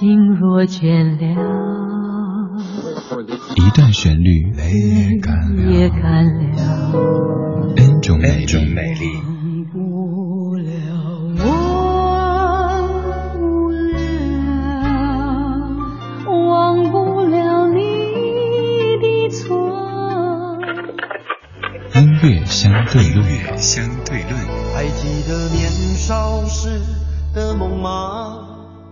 心若倦了，一段旋律也干了，N 种美丽。忘不了，忘不了，忘不了你的错。音乐相对论，相对论。还记得年少时的梦吗？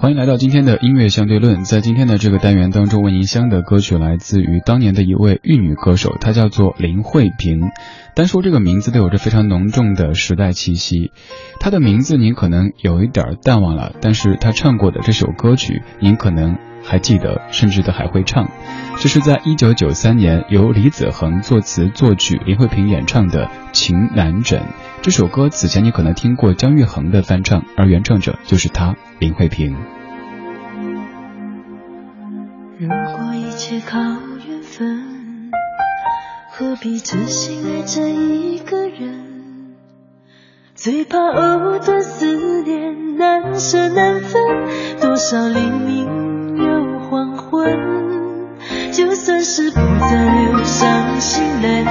欢迎来到今天的音乐相对论。在今天的这个单元当中，为您香的歌曲来自于当年的一位玉女歌手，她叫做林慧萍。单说这个名字都有着非常浓重的时代气息。她的名字您可能有一点淡忘了，但是她唱过的这首歌曲，您可能。还记得，甚至都还会唱。这是在一九九三年由李子恒作词作曲，林慧萍演唱的《情难枕》这首歌。此前你可能听过姜育恒的翻唱，而原唱者就是他，林慧萍。如果一切靠缘分，何必真心爱着一个人？最怕藕断丝连，难舍难分，多少黎明。又黄昏，就算是不再流伤心泪，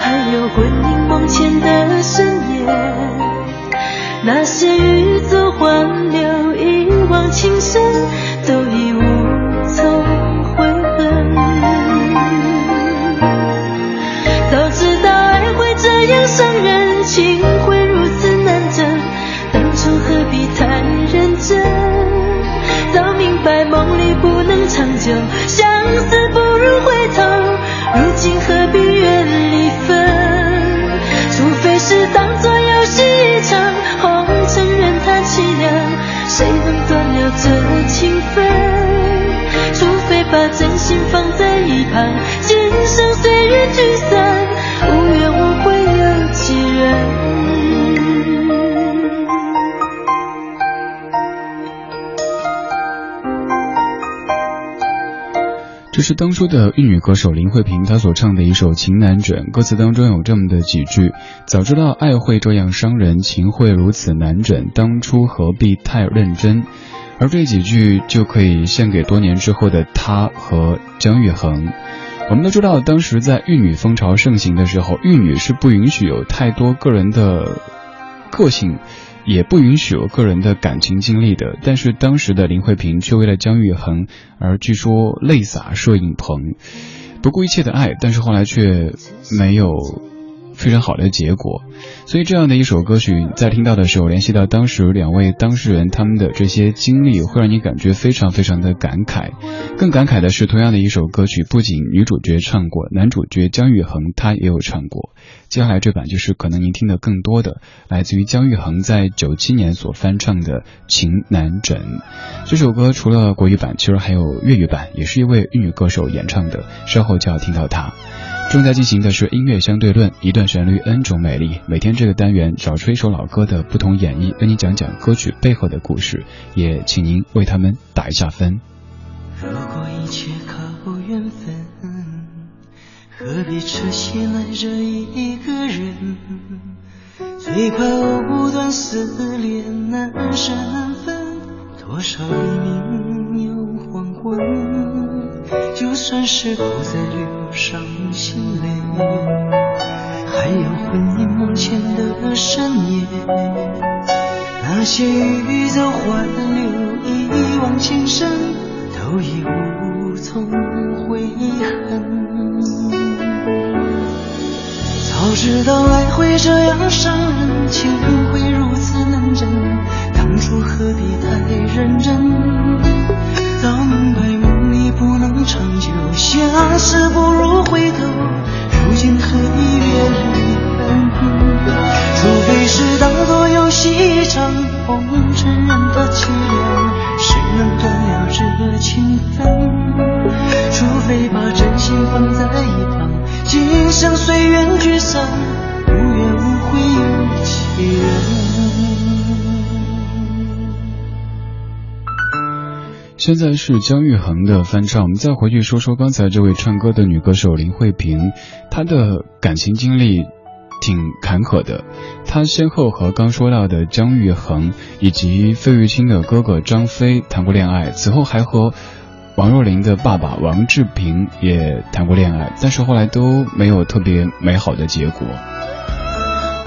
还有魂萦梦牵的深夜。那些欲走还留、一都已无从悔恨。早知道爱会这样伤人，情会如此难枕，当初何必太认真？早明白梦里不能长久，把真心放在一旁，今生岁月聚散，无怨无悔有几人？这是当初的玉女歌手林慧萍她所唱的一首《情难枕》，歌词当中有这么的几句：早知道爱会这样伤人，情会如此难枕，当初何必太认真。而这几句就可以献给多年之后的他和姜育恒。我们都知道，当时在玉女风潮盛行的时候，玉女是不允许有太多个人的个性。也不允许有个人的感情经历的，但是当时的林慧萍却为了姜育恒而据说泪洒摄影棚，不顾一切的爱，但是后来却没有。非常好的结果，所以这样的一首歌曲，在听到的时候，联系到当时两位当事人他们的这些经历，会让你感觉非常非常的感慨。更感慨的是，同样的一首歌曲，不仅女主角唱过，男主角姜育恒他也有唱过。接下来这版就是可能您听的更多的，来自于姜育恒在九七年所翻唱的《情难枕》这首歌，除了国语版，其实还有粤语版，也是一位粤语歌手演唱的。稍后就要听到它。正在进行的是音乐相对论，一段旋律 N 种美丽。每天这个单元找出一首老歌的不同演绎，跟你讲讲歌曲背后的故事，也请您为他们打一下分。如果一切靠缘分，何必痴心爱着一个人？最怕藕断丝连，难舍难分，多少黎明又黄昏。算是不再流伤心泪，还有魂萦梦牵的深夜，那些欲走还留、一往情深，都已无从悔恨。早知道爱会这样伤人，情会如此难枕，当初何必太认真？相思不如回头。如今何必怨离分？除非是当作游戏一场，红尘任它凄凉，谁能断了这情分？除非把真心放在一旁，今生随缘聚散，无怨无悔有几人？现在是姜育恒的翻唱。我们再回去说说刚才这位唱歌的女歌手林慧萍，她的感情经历挺坎坷的。她先后和刚说到的姜育恒以及费玉清的哥哥张飞谈过恋爱，此后还和王若琳的爸爸王志平也谈过恋爱，但是后来都没有特别美好的结果。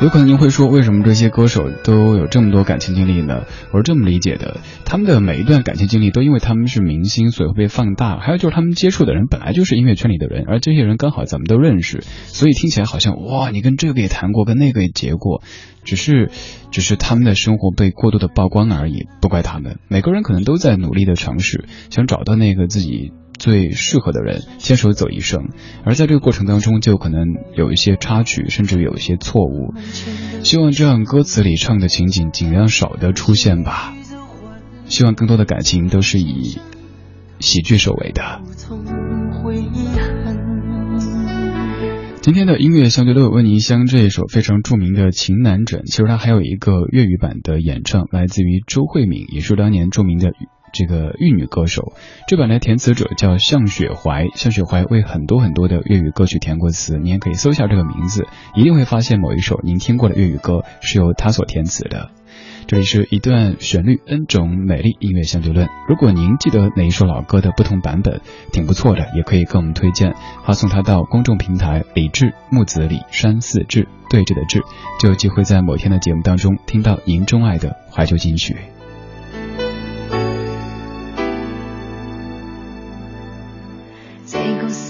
有可能您会说，为什么这些歌手都有这么多感情经历呢？我是这么理解的，他们的每一段感情经历都因为他们是明星，所以会被放大。还有就是他们接触的人本来就是音乐圈里的人，而这些人刚好咱们都认识，所以听起来好像哇，你跟这个也谈过，跟那个也结过，只是，只是他们的生活被过度的曝光而已，不怪他们。每个人可能都在努力的尝试，想找到那个自己。最适合的人牵手走一生，而在这个过程当中，就可能有一些插曲，甚至有一些错误。希望这样歌词里唱的情景尽量少的出现吧。希望更多的感情都是以喜剧收尾的。今天的音乐相对论为您香这一首非常著名的《情难枕》，其实它还有一个粤语版的演唱，来自于周慧敏，也是当年著名的。这个玉女歌手，这版的填词者叫向雪怀，向雪怀为很多很多的粤语歌曲填过词，你也可以搜下这个名字，一定会发现某一首您听过的粤语歌是由他所填词的。这里是一段旋律，N 种美丽音乐相对论。如果您记得哪一首老歌的不同版本，挺不错的，也可以跟我们推荐，发送它到公众平台李志木子李山四志对峙的志，就有机会在某天的节目当中听到您钟爱的怀旧金曲。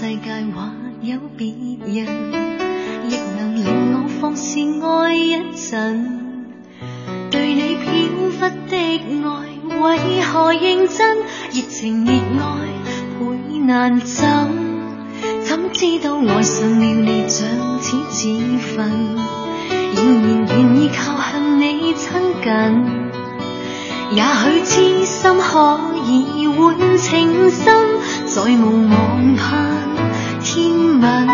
世界或有別人，亦能令我放肆爱一阵对你飘忽的爱，为何认真？热情热爱倍难枕，怎知道爱上了你像似自焚？仍然愿意靠向你亲近，也许痴心可以换情深，在无望盼天吻。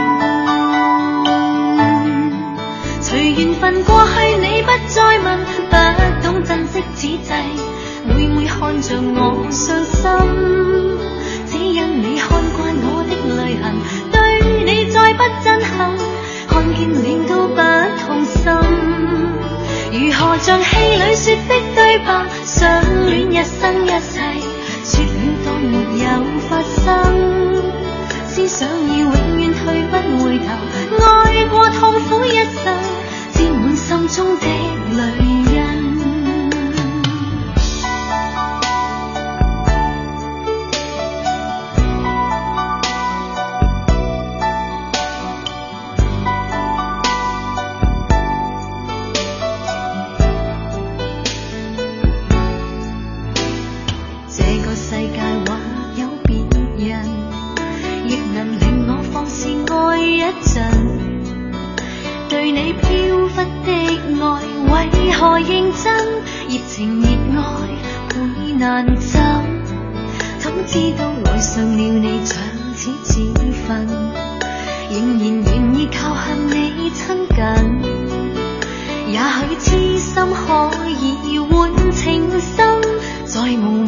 随缘分过去，你不再问，不想要永远退不回头，爱过痛苦一生。沾满心中的泪飘忽的爱为何认真？热情热爱会难枕，怎知道爱上了你像似自焚，仍然愿意靠向你亲近。也许痴心可以换情深，在无。